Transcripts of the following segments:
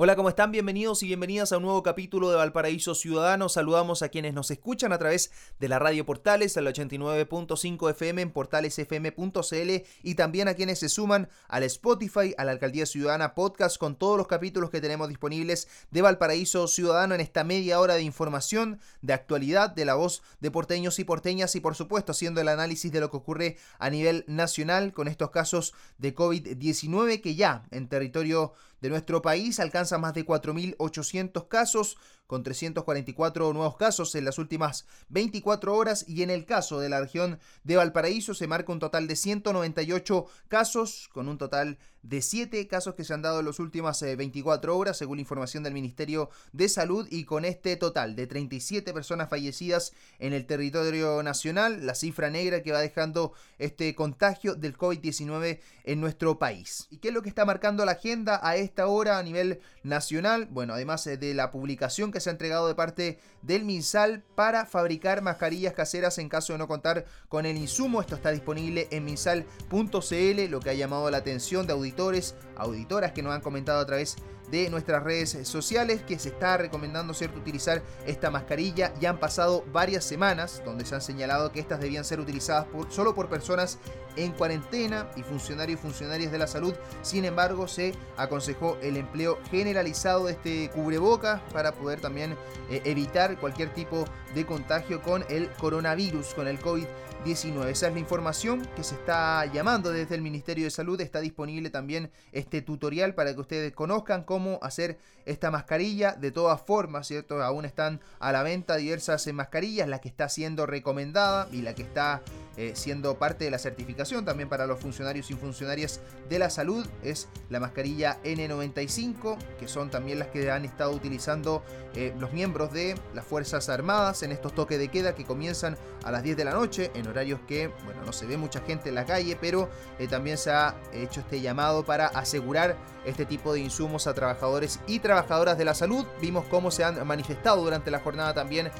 Hola, ¿cómo están? Bienvenidos y bienvenidas a un nuevo capítulo de Valparaíso Ciudadano. Saludamos a quienes nos escuchan a través de la radio Portales, al 89.5 FM en portalesfm.cl y también a quienes se suman al Spotify, a la Alcaldía Ciudadana Podcast con todos los capítulos que tenemos disponibles de Valparaíso Ciudadano en esta media hora de información, de actualidad, de la voz de porteños y porteñas y por supuesto haciendo el análisis de lo que ocurre a nivel nacional con estos casos de COVID-19 que ya en territorio de nuestro país alcanza más de 4.800 casos, con 344 nuevos casos en las últimas 24 horas y en el caso de la región de Valparaíso se marca un total de 198 casos, con un total de 7 casos que se han dado en las últimas 24 eh, horas, según la información del Ministerio de Salud, y con este total de 37 personas fallecidas en el territorio nacional, la cifra negra que va dejando este contagio del COVID-19 en nuestro país. ¿Y qué es lo que está marcando la agenda a esta hora a nivel nacional? Bueno, además eh, de la publicación que se ha entregado de parte del MinSal para fabricar mascarillas caseras en caso de no contar con el insumo. Esto está disponible en minsal.cl, lo que ha llamado la atención de auditores, auditoras que nos han comentado a través de nuestras redes sociales que se está recomendando cierto utilizar esta mascarilla. Ya han pasado varias semanas donde se han señalado que estas debían ser utilizadas solo por personas en cuarentena y funcionarios y funcionarias de la salud. Sin embargo, se aconsejó el empleo generalizado de este cubreboca para poder también eh, evitar cualquier tipo de contagio con el coronavirus, con el COVID-19. Esa es la información que se está llamando desde el Ministerio de Salud. Está disponible también este tutorial para que ustedes conozcan cómo hacer esta mascarilla. De todas formas, ¿cierto? Aún están a la venta diversas mascarillas, la que está siendo recomendada y la que está eh, siendo parte de la certificación también para los funcionarios y funcionarias de la salud es la mascarilla N95, que son también las que han estado utilizando eh, los miembros de las Fuerzas Armadas en estos toques de queda que comienzan a las 10 de la noche, en horarios que, bueno, no se ve mucha gente en la calle, pero eh, también se ha hecho este llamado para asegurar este tipo de insumos a trabajadores y trabajadoras de la salud. Vimos cómo se han manifestado durante la jornada también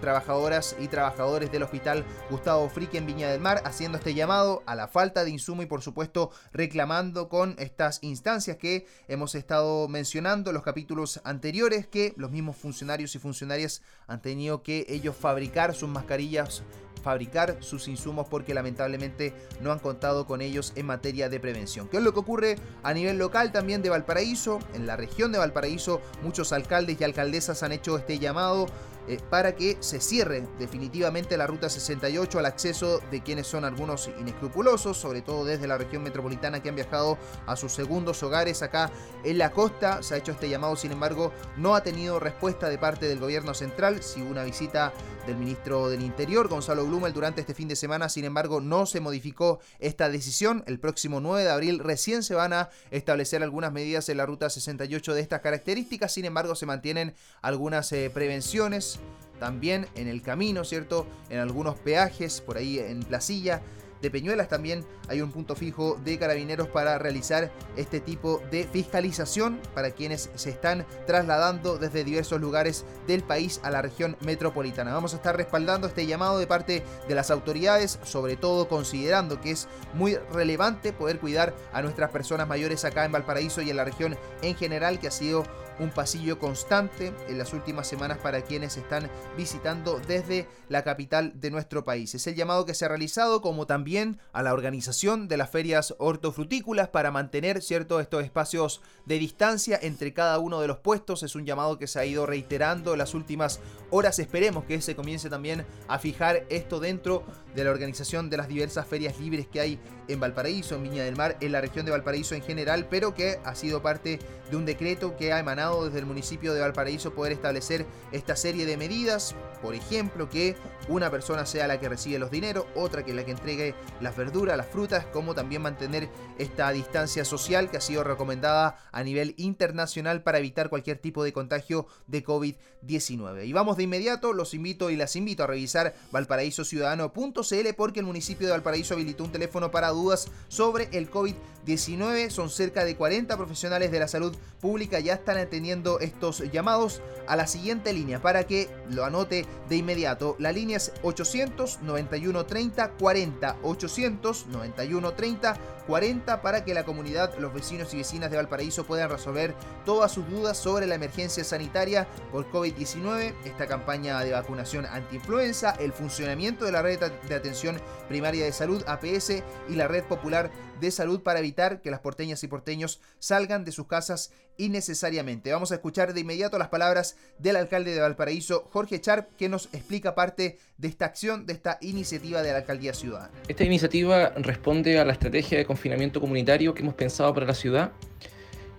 trabajadoras y trabajadores del Hospital Gustavo Frick en del Mar, haciendo este llamado a la falta de insumo y por supuesto reclamando con estas instancias que hemos estado mencionando en los capítulos anteriores que los mismos funcionarios y funcionarias han tenido que ellos fabricar sus mascarillas fabricar sus insumos porque lamentablemente no han contado con ellos en materia de prevención. ¿Qué es lo que ocurre a nivel local también de Valparaíso? En la región de Valparaíso muchos alcaldes y alcaldesas han hecho este llamado eh, para que se cierre definitivamente la ruta 68 al acceso de quienes son algunos inescrupulosos, sobre todo desde la región metropolitana que han viajado a sus segundos hogares acá en la costa. Se ha hecho este llamado, sin embargo, no ha tenido respuesta de parte del gobierno central. Si una visita del ministro del Interior, Gonzalo Blumel, durante este fin de semana, sin embargo, no se modificó esta decisión. El próximo 9 de abril recién se van a establecer algunas medidas en la ruta 68 de estas características, sin embargo, se mantienen algunas eh, prevenciones también en el camino, ¿cierto? En algunos peajes, por ahí en Placilla de Peñuelas también hay un punto fijo de carabineros para realizar este tipo de fiscalización para quienes se están trasladando desde diversos lugares del país a la región metropolitana. Vamos a estar respaldando este llamado de parte de las autoridades, sobre todo considerando que es muy relevante poder cuidar a nuestras personas mayores acá en Valparaíso y en la región en general, que ha sido un pasillo constante en las últimas semanas para quienes están visitando desde la capital de nuestro país. Es el llamado que se ha realizado como también a la organización de las ferias hortofrutícolas para mantener cierto estos espacios de distancia entre cada uno de los puestos. Es un llamado que se ha ido reiterando en las últimas horas. Esperemos que se comience también a fijar esto dentro de la organización de las diversas ferias libres que hay en Valparaíso, en Viña del Mar, en la región de Valparaíso en general, pero que ha sido parte de un decreto que ha emanado desde el municipio de Valparaíso poder establecer esta serie de medidas, por ejemplo, que una persona sea la que recibe los dineros, otra que la que entregue las verduras, las frutas, como también mantener esta distancia social que ha sido recomendada a nivel internacional para evitar cualquier tipo de contagio de COVID-19. Y vamos de inmediato, los invito y las invito a revisar valparaísociudadano.cl porque el municipio de Valparaíso habilitó un teléfono para dudas sobre el COVID-19. Son cerca de 40 profesionales de la salud pública ya están teniendo estos llamados a la siguiente línea para que lo anote de inmediato. La línea es 891 30 40 891 30 40 para que la comunidad, los vecinos y vecinas de Valparaíso puedan resolver todas sus dudas sobre la emergencia sanitaria por COVID-19, esta campaña de vacunación antiinfluenza, el funcionamiento de la red de atención primaria de salud APS y la red popular de salud para evitar que las porteñas y porteños salgan de sus casas innecesariamente. Vamos a escuchar de inmediato las palabras del alcalde de Valparaíso, Jorge Charp, que nos explica parte de esta acción, de esta iniciativa de la Alcaldía Ciudadana. Esta iniciativa responde a la estrategia de confinamiento comunitario que hemos pensado para la ciudad,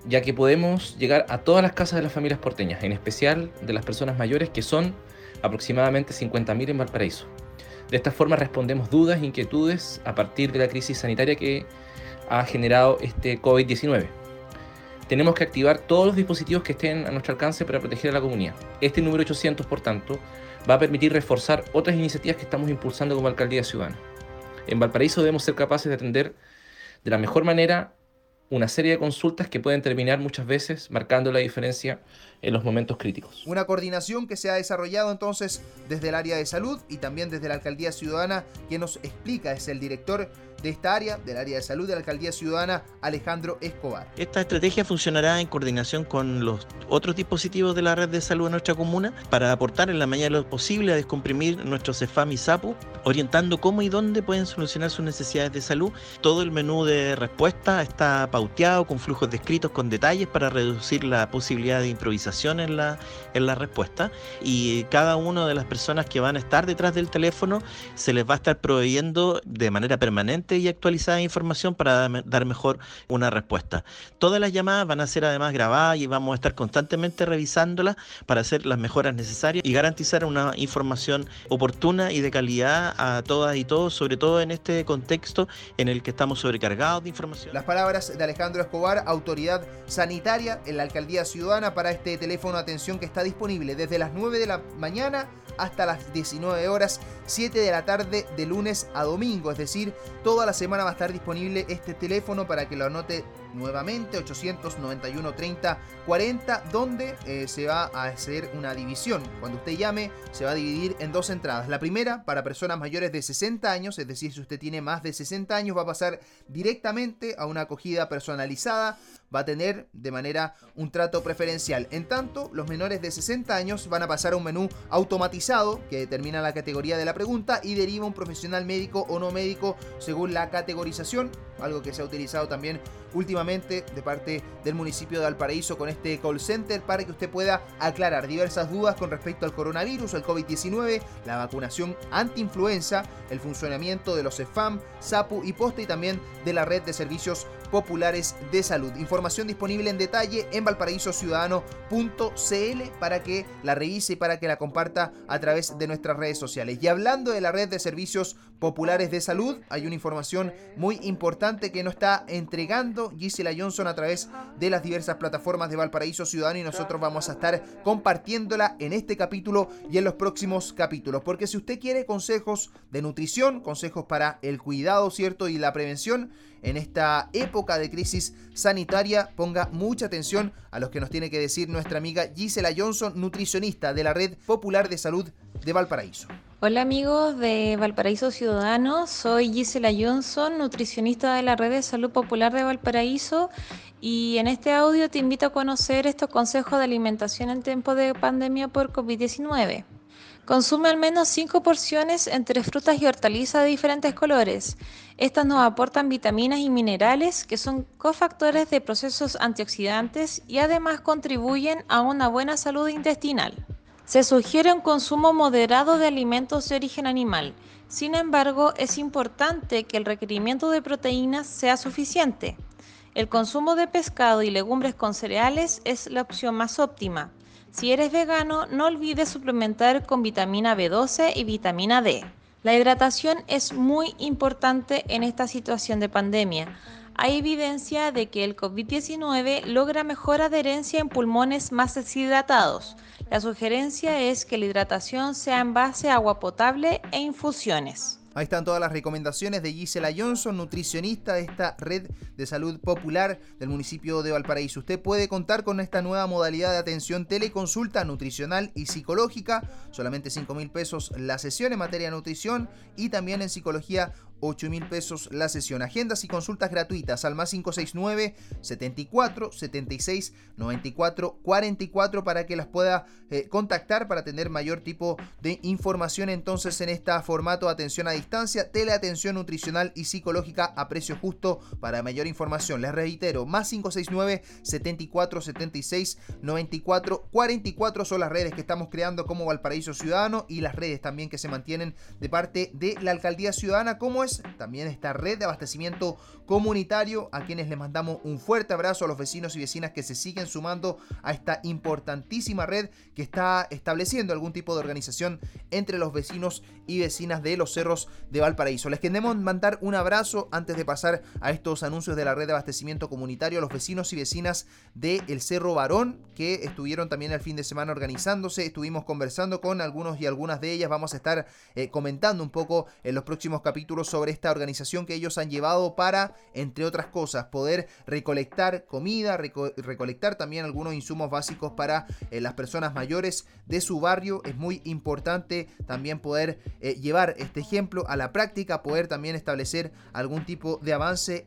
ya que podemos llegar a todas las casas de las familias porteñas, en especial de las personas mayores, que son aproximadamente 50.000 en Valparaíso. De esta forma respondemos dudas, e inquietudes a partir de la crisis sanitaria que ha generado este COVID-19. Tenemos que activar todos los dispositivos que estén a nuestro alcance para proteger a la comunidad. Este número 800, por tanto, va a permitir reforzar otras iniciativas que estamos impulsando como Alcaldía Ciudadana. En Valparaíso debemos ser capaces de atender de la mejor manera una serie de consultas que pueden terminar muchas veces marcando la diferencia en los momentos críticos. Una coordinación que se ha desarrollado entonces desde el área de salud y también desde la Alcaldía Ciudadana, que nos explica, es el director de esta área, del área de salud de la Alcaldía Ciudadana, Alejandro Escobar. Esta estrategia funcionará en coordinación con los otros dispositivos de la red de salud de nuestra comuna para aportar en la medida de lo posible a descomprimir nuestros CEFAM y SAPU, orientando cómo y dónde pueden solucionar sus necesidades de salud. Todo el menú de respuesta está pauteado con flujos descritos con detalles para reducir la posibilidad de improvisación en la, en la respuesta y cada una de las personas que van a estar detrás del teléfono se les va a estar proveyendo de manera permanente y actualizada información para dar mejor una respuesta. Todas las llamadas van a ser además grabadas y vamos a estar constantemente revisándolas para hacer las mejoras necesarias y garantizar una información oportuna y de calidad a todas y todos, sobre todo en este contexto en el que estamos sobrecargados de información. Las palabras de Alejandro Escobar, autoridad sanitaria en la Alcaldía Ciudadana para este teléfono de atención que está disponible desde las 9 de la mañana hasta las 19 horas, 7 de la tarde de lunes a domingo, es decir, toda la semana va a estar disponible este teléfono para que lo anote nuevamente 891 30 40 donde eh, se va a hacer una división. Cuando usted llame se va a dividir en dos entradas. La primera para personas mayores de 60 años, es decir, si usted tiene más de 60 años va a pasar directamente a una acogida personalizada, va a tener de manera un trato preferencial. En tanto, los menores de 60 años van a pasar a un menú automatizado que determina la categoría de la pregunta y deriva un profesional médico o no médico según la categorización, algo que se ha utilizado también últimamente de parte del municipio de Valparaíso con este call center para que usted pueda aclarar diversas dudas con respecto al coronavirus, al COVID-19, la vacunación anti-influenza, el funcionamiento de los EFAM, SAPU y POSTE y también de la red de servicios populares de salud. Información disponible en detalle en valparaísociudadano.cl para que la revise y para que la comparta a través de nuestras redes sociales. Y hablando de la red de servicios populares de salud, hay una información muy importante que nos está entregando Gisela Johnson a través de las diversas plataformas de Valparaíso Ciudadano y nosotros vamos a estar compartiéndola en este capítulo y en los próximos capítulos. Porque si usted quiere consejos de nutrición, consejos para el cuidado, ¿cierto? Y la prevención, en esta época de crisis sanitaria, ponga mucha atención a los que nos tiene que decir nuestra amiga Gisela Johnson, nutricionista de la Red Popular de Salud de Valparaíso. Hola amigos de Valparaíso Ciudadano, soy Gisela Johnson, nutricionista de la Red de Salud Popular de Valparaíso y en este audio te invito a conocer estos consejos de alimentación en tiempo de pandemia por COVID-19. Consume al menos 5 porciones entre frutas y hortalizas de diferentes colores. Estas nos aportan vitaminas y minerales que son cofactores de procesos antioxidantes y además contribuyen a una buena salud intestinal. Se sugiere un consumo moderado de alimentos de origen animal. Sin embargo, es importante que el requerimiento de proteínas sea suficiente. El consumo de pescado y legumbres con cereales es la opción más óptima. Si eres vegano, no olvides suplementar con vitamina B12 y vitamina D. La hidratación es muy importante en esta situación de pandemia. Hay evidencia de que el COVID-19 logra mejor adherencia en pulmones más deshidratados. La sugerencia es que la hidratación sea en base a agua potable e infusiones. Ahí están todas las recomendaciones de Gisela Johnson, nutricionista de esta red de salud popular del municipio de Valparaíso. Usted puede contar con esta nueva modalidad de atención teleconsulta nutricional y psicológica, solamente 5 mil pesos la sesión en materia de nutrición y también en psicología 8 mil pesos la sesión. Agendas y consultas gratuitas al más 569 74 76 94 44 para que las pueda eh, contactar para tener mayor tipo de información entonces en este formato atención a distancia, teleatención nutricional y psicológica a precio justo. Para mayor información, les reitero, más 569 74 76 94 44 son las redes que estamos creando como Valparaíso Ciudadano y las redes también que se mantienen de parte de la Alcaldía Ciudadana como es también esta red de abastecimiento comunitario, a quienes les mandamos un fuerte abrazo a los vecinos y vecinas que se siguen sumando a esta importantísima red que está estableciendo algún tipo de organización entre los vecinos y vecinas de los cerros de Valparaíso. Les queremos mandar un abrazo antes de pasar a estos anuncios de la red de abastecimiento comunitario a los vecinos y vecinas del el Cerro Varón que estuvieron también el fin de semana organizándose. Estuvimos conversando con algunos y algunas de ellas. Vamos a estar eh, comentando un poco en los próximos capítulos sobre esta organización que ellos han llevado para, entre otras cosas, poder recolectar comida, recolectar también algunos insumos básicos para eh, las personas mayores de su barrio. Es muy importante también poder eh, llevar este ejemplo a la práctica, poder también establecer algún tipo de avance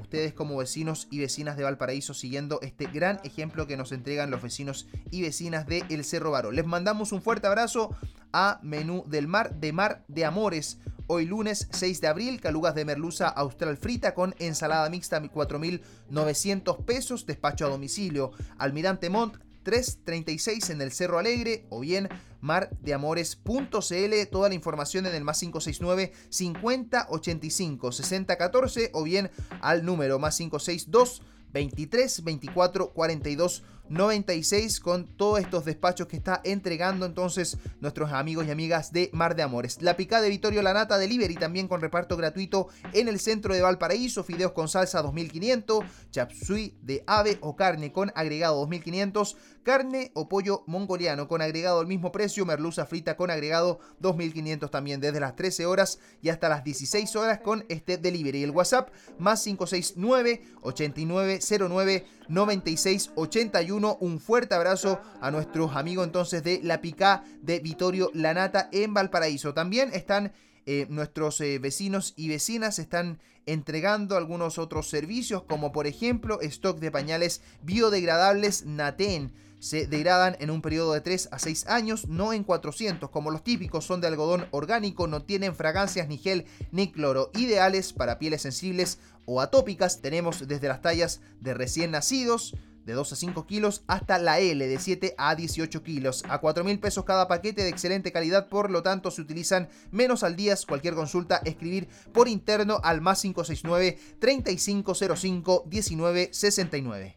ustedes como vecinos y vecinas de Valparaíso siguiendo este gran ejemplo que nos entregan los vecinos y vecinas de El Cerro Varo. Les mandamos un fuerte abrazo a Menú del Mar de Mar de Amores. Hoy lunes 6 de abril, calugas de merluza austral frita con ensalada mixta 4.900 pesos, despacho a domicilio. Almirante Montt 336 en el Cerro Alegre o bien mardeamores.cl. Toda la información en el más 569 50 85 60 14 o bien al número más 562 23 24 42 96 con todos estos despachos que está entregando entonces nuestros amigos y amigas de Mar de Amores. La picada de Vittorio Lanata Delivery también con reparto gratuito en el centro de Valparaíso, fideos con salsa 2500, chapsui de ave o carne con agregado 2500, carne o pollo mongoliano con agregado al mismo precio, merluza frita con agregado 2500 también desde las 13 horas y hasta las 16 horas con este delivery. El WhatsApp más 569 8909 9681. Un fuerte abrazo a nuestros amigos entonces de La Picá de Vitorio Lanata en Valparaíso. También están eh, nuestros eh, vecinos y vecinas están entregando algunos otros servicios como por ejemplo stock de pañales biodegradables Naten se degradan en un periodo de 3 a 6 años, no en 400, como los típicos son de algodón orgánico, no tienen fragancias ni gel ni cloro, ideales para pieles sensibles o atópicas. Tenemos desde las tallas de recién nacidos, de 2 a 5 kilos, hasta la L de 7 a 18 kilos. A 4 mil pesos cada paquete de excelente calidad, por lo tanto se utilizan menos al día. Cualquier consulta, escribir por interno al más 569 3505 1969.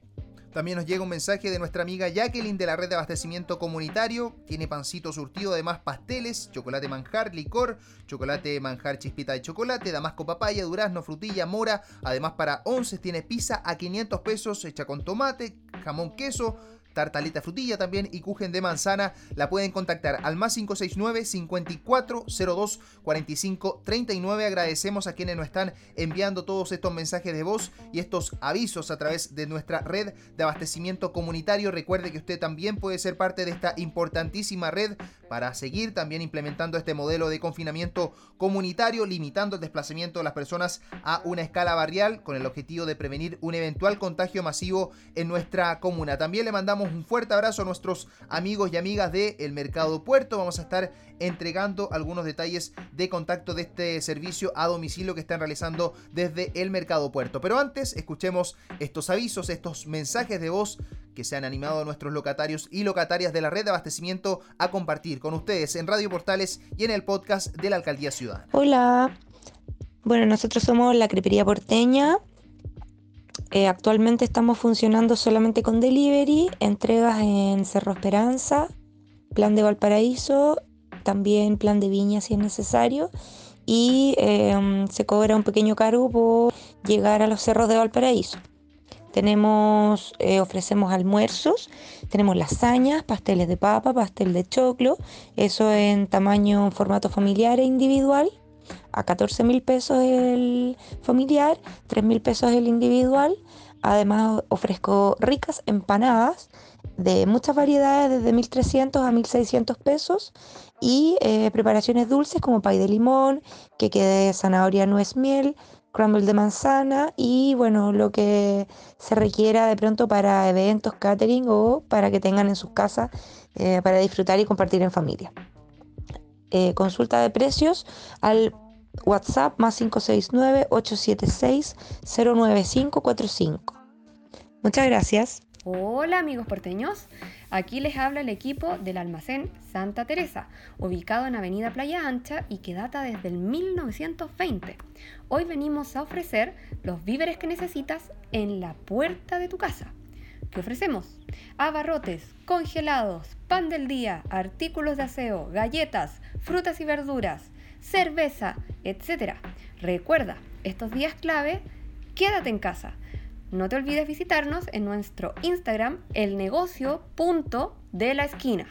También nos llega un mensaje de nuestra amiga Jacqueline de la red de abastecimiento comunitario. Tiene pancito surtido, además pasteles, chocolate manjar, licor, chocolate manjar chispita de chocolate, damasco papaya, durazno, frutilla, mora. Además para 11 tiene pizza a 500 pesos hecha con tomate, jamón, queso, tartaleta frutilla también y cujen de manzana, la pueden contactar al más 569 5402 45 39. Agradecemos a quienes nos están enviando todos estos mensajes de voz y estos avisos a través de nuestra red de abastecimiento comunitario. Recuerde que usted también puede ser parte de esta importantísima red para seguir también implementando este modelo de confinamiento comunitario, limitando el desplazamiento de las personas a una escala barrial con el objetivo de prevenir un eventual contagio masivo en nuestra comuna. También le mandamos un fuerte abrazo a nuestros amigos y amigas de El Mercado Puerto. Vamos a estar entregando algunos detalles de contacto de este servicio a domicilio que están realizando desde El Mercado Puerto. Pero antes, escuchemos estos avisos, estos mensajes de voz que se han animado nuestros locatarios y locatarias de la red de abastecimiento a compartir con ustedes en Radio Portales y en el podcast de la Alcaldía Ciudad. Hola. Bueno, nosotros somos la Crepería Porteña, eh, actualmente estamos funcionando solamente con delivery, entregas en Cerro Esperanza, plan de Valparaíso, también plan de Viña si es necesario. Y em, se cobra un pequeño cargo por llegar a los cerros de Valparaíso. Tenemos, eh, ofrecemos almuerzos, tenemos lasañas, pasteles de papa, pastel de choclo, eso en tamaño, formato familiar e individual. a 14 mil pesos el familiar, 3 mil pesos el individual. Además ofrezco ricas empanadas de muchas variedades, desde 1.300 a 1.600 pesos, y eh, preparaciones dulces como pay de limón, que de zanahoria, nuez, miel, crumble de manzana y bueno, lo que se requiera de pronto para eventos, catering o para que tengan en sus casas eh, para disfrutar y compartir en familia. Eh, consulta de precios al WhatsApp más 569-876-09545. Muchas gracias. Hola amigos porteños, aquí les habla el equipo del almacén Santa Teresa, ubicado en Avenida Playa Ancha y que data desde el 1920. Hoy venimos a ofrecer los víveres que necesitas en la puerta de tu casa. ¿Qué ofrecemos? Abarrotes, congelados, pan del día, artículos de aseo, galletas, frutas y verduras, cerveza, etc. Recuerda, estos días clave, quédate en casa no te olvides visitarnos en nuestro Instagram, el negocio de la esquina.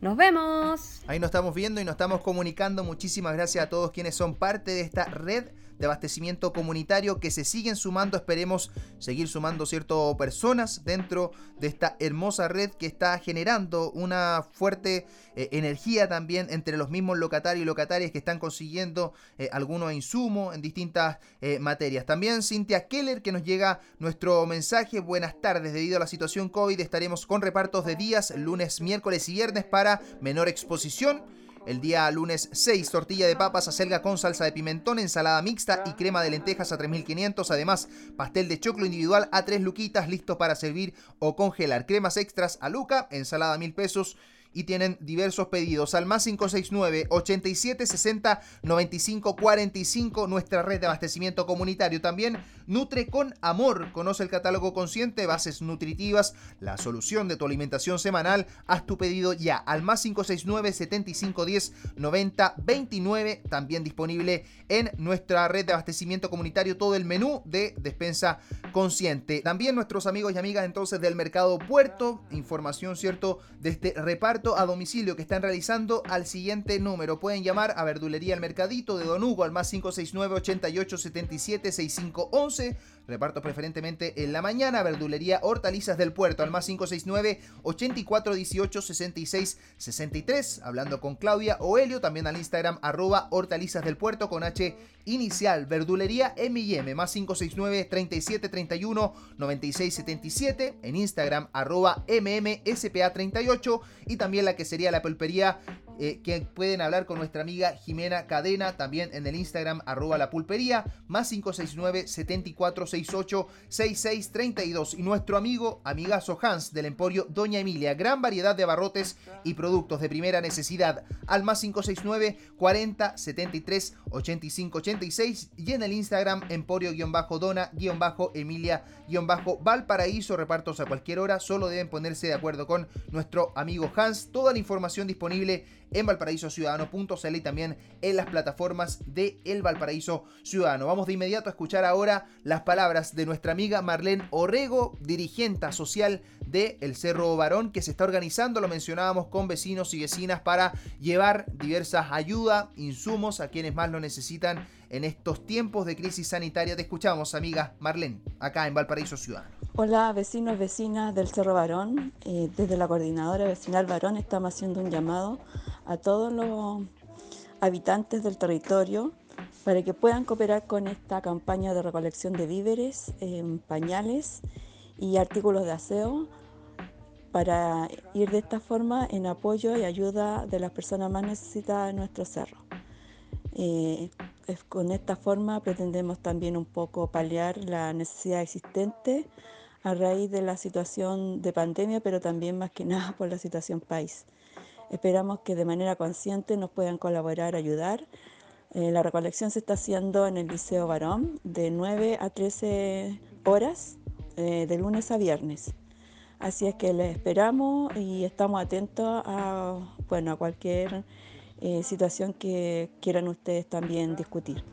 Nos vemos. Ahí nos estamos viendo y nos estamos comunicando. Muchísimas gracias a todos quienes son parte de esta red de abastecimiento comunitario que se siguen sumando. Esperemos seguir sumando ciertas personas dentro de esta hermosa red que está generando una fuerte eh, energía también entre los mismos locatarios y locatarias que están consiguiendo eh, algunos insumos en distintas eh, materias. También Cintia Keller que nos llega nuestro mensaje. Buenas tardes. Debido a la situación COVID estaremos con repartos de días lunes, miércoles y viernes para menor exposición. El día lunes 6, tortilla de papas a selga con salsa de pimentón, ensalada mixta y crema de lentejas a 3.500. Además, pastel de choclo individual a 3 luquitas, listo para servir o congelar. Cremas extras a luca, ensalada a 1.000 pesos y tienen diversos pedidos al más 569 87 60 95 45 nuestra red de abastecimiento comunitario. También Nutre con amor conoce el catálogo consciente bases nutritivas la solución de tu alimentación semanal. Haz tu pedido ya al más 569 75 10 90 29 también disponible en nuestra red de abastecimiento comunitario todo el menú de despensa consciente. También nuestros amigos y amigas entonces del mercado puerto información cierto de este reparto a domicilio que están realizando al siguiente número. Pueden llamar a Verdulería El Mercadito de Don Hugo al más 569 88 77 6511 Reparto preferentemente en la mañana. Verdulería Hortalizas del Puerto al más 569 84 18 66 63. Hablando con Claudia Oelio. También al Instagram arroba Hortalizas del Puerto con H inicial. Verdulería M&M más 569 37 31 96 77. En Instagram arroba MMSPA 38. Y también la que sería la pulpería eh, que pueden hablar con nuestra amiga Jimena Cadena, también en el Instagram arroba la pulpería, más 569 7468 6632 y nuestro amigo, amigazo Hans del Emporio Doña Emilia, gran variedad de abarrotes y productos de primera necesidad, al más 569 40 73 85 86 y en el Instagram Emporio-Dona-Emilia-Valparaíso, repartos a cualquier hora, solo deben ponerse de acuerdo con nuestro amigo Hans, toda la información disponible en valparaísociudadano.cl y también en las plataformas de El Valparaíso Ciudadano. Vamos de inmediato a escuchar ahora las palabras de nuestra amiga Marlene Orrego, dirigente social de El Cerro Barón, que se está organizando, lo mencionábamos, con vecinos y vecinas para llevar diversas ayudas, insumos a quienes más lo necesitan en estos tiempos de crisis sanitaria. Te escuchamos, amiga Marlene, acá en Valparaíso Ciudadano. Hola vecinos y vecinas del Cerro Barón. Eh, desde la Coordinadora Vecinal Barón estamos haciendo un llamado a todos los habitantes del territorio para que puedan cooperar con esta campaña de recolección de víveres, pañales y artículos de aseo para ir de esta forma en apoyo y ayuda de las personas más necesitadas de nuestro cerro. Eh, con esta forma pretendemos también un poco paliar la necesidad existente a raíz de la situación de pandemia, pero también más que nada por la situación país. Esperamos que de manera consciente nos puedan colaborar, ayudar. Eh, la recolección se está haciendo en el Liceo Barón de 9 a 13 horas eh, de lunes a viernes. Así es que les esperamos y estamos atentos a, bueno, a cualquier eh, situación que quieran ustedes también discutir.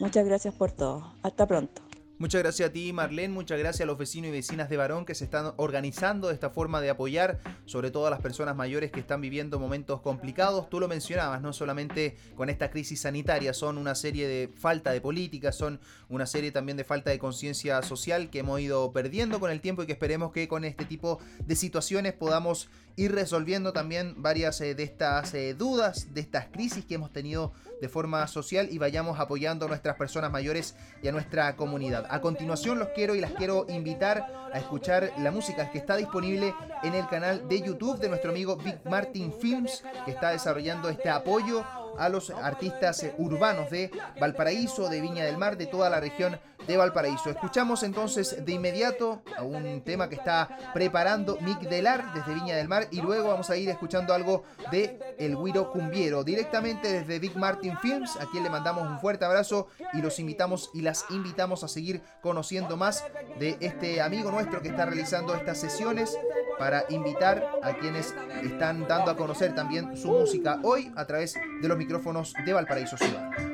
Muchas gracias por todo. Hasta pronto. Muchas gracias a ti, Marlene. Muchas gracias a los vecinos y vecinas de Barón que se están organizando de esta forma de apoyar, sobre todo a las personas mayores que están viviendo momentos complicados. Tú lo mencionabas, no solamente con esta crisis sanitaria, son una serie de falta de política, son una serie también de falta de conciencia social que hemos ido perdiendo con el tiempo y que esperemos que con este tipo de situaciones podamos ir resolviendo también varias eh, de estas eh, dudas, de estas crisis que hemos tenido de forma social y vayamos apoyando a nuestras personas mayores y a nuestra comunidad. A continuación los quiero y las quiero invitar a escuchar la música que está disponible en el canal de YouTube de nuestro amigo Big Martin Films, que está desarrollando este apoyo a los artistas urbanos de Valparaíso, de Viña del Mar, de toda la región de Valparaíso. Escuchamos entonces de inmediato a un tema que está preparando Mick Delar desde Viña del Mar y luego vamos a ir escuchando algo de El Guiro Cumbiero directamente desde Big Martin Films, a quien le mandamos un fuerte abrazo y los invitamos y las invitamos a seguir conociendo más de este amigo nuestro que está realizando estas sesiones para invitar a quienes están dando a conocer también su música hoy a través de los micrófonos de Valparaíso Ciudad.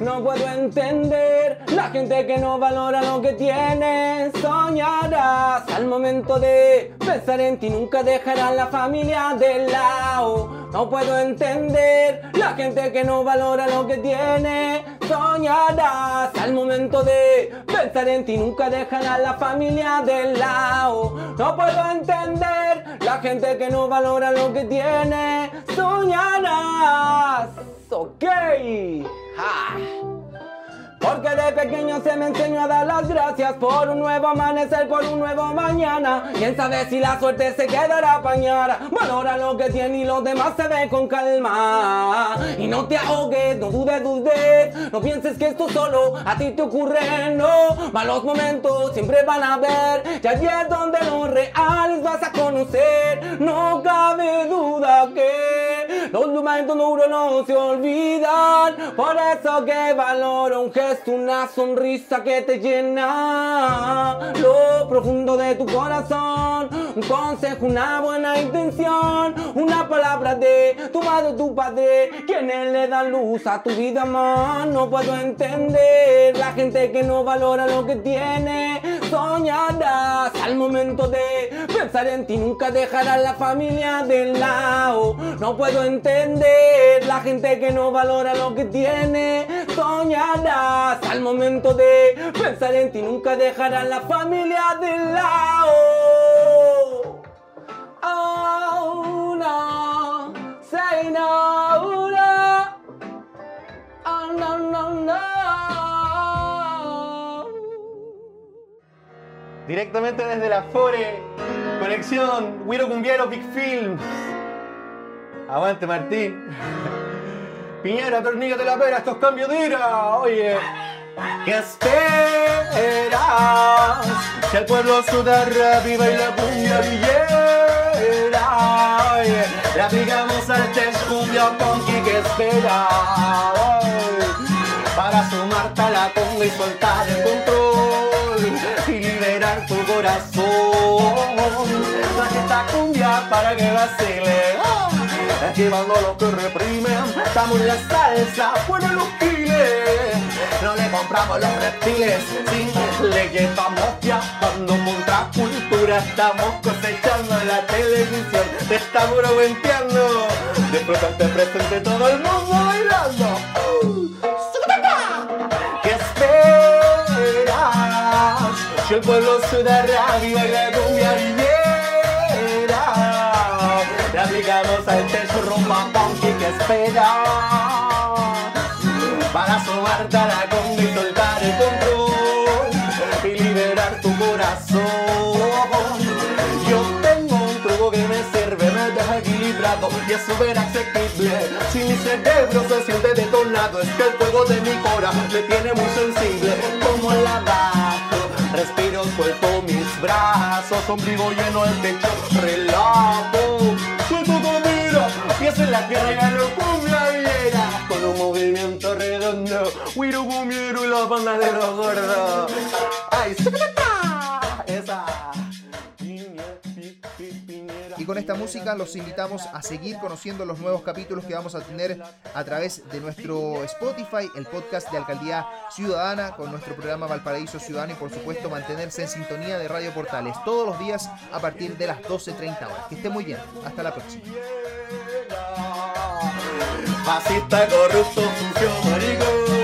No puedo entender la gente que no valora lo que tiene. Soñarás al momento de pensar en ti, nunca dejarás la familia de lado. No puedo entender la gente que no valora lo que tiene. Soñarás al momento de pensar en ti, nunca dejarás la familia de lado. No puedo entender gente que no valora lo que tiene. Soñarás. Ok. Porque de pequeño se me enseñó a dar las gracias por un nuevo amanecer, por un nuevo mañana. Quién sabe si la suerte se quedará pañada. Valora lo que tiene y los demás se ve con calma. Y no te ahogues, no dudes, dudes. No pienses que esto solo a ti te ocurre, no. Malos momentos siempre van a haber. Y allí es donde los reales vas a conocer. No cabe duda que los momentos duros no se olvidan. Por eso que valoro un gesto, una sonrisa que te llena lo profundo de tu corazón. Un consejo, una buena intención, una palabra de tu madre tu padre, quienes le dan luz a tu vida más. No puedo entender la gente que no valora lo que tiene. Soñarás al momento de pensar en ti, nunca dejarás la familia de lado. No puedo entender la gente que no valora lo que tiene. Soñarás al momento de pensar en ti, nunca dejarás la familia de lado. Oh no. Directamente desde la Fore, conexión Wiro Cumbiero Big Films. Aguante Martín. Piñera, tornillo de la pera, estos cambios de ira. Oye, ¿qué esperas? Si el pueblo suda viva y la cumbia villera. Oye, le aplicamos al test cumbia funky, ¿qué esperas? Para sumarte a la conga y soltar el control tu corazón. Traje esta cumbia para que vacile. Esquivando lo que reprimen, estamos en la salsa, fuera los giles. No le compramos los reptiles, sí, le llevamos viajando contra cultura. Estamos cosechando en la televisión, te estamos reventeando. Disfrutante presente todo el mundo bailando. Pueblo se da rabia y la cumbia villera Le aplicamos al techo rumba funky que espera. Para sumarte a la conga y soltar el control Y liberar tu corazón. Yo tengo un truco que me sirve, me deja equilibrado Y es súper asequible. Si mi cerebro se siente detonado Es que el fuego de mi cora me tiene muy sensible Como la Respiro, suelto mis brazos, ombligo lleno el pecho, relajo. Suelto comida, pies en la tierra y a lo cumbia villera. Con un movimiento redondo, Wiro Gumiero y la banda de los gordos. ¡Ay. Con esta música los invitamos a seguir conociendo los nuevos capítulos que vamos a tener a través de nuestro Spotify, el podcast de Alcaldía Ciudadana, con nuestro programa Valparaíso Ciudadano y por supuesto mantenerse en sintonía de Radio Portales todos los días a partir de las 12.30 horas. Que esté muy bien. Hasta la próxima. Fascista, corrupto.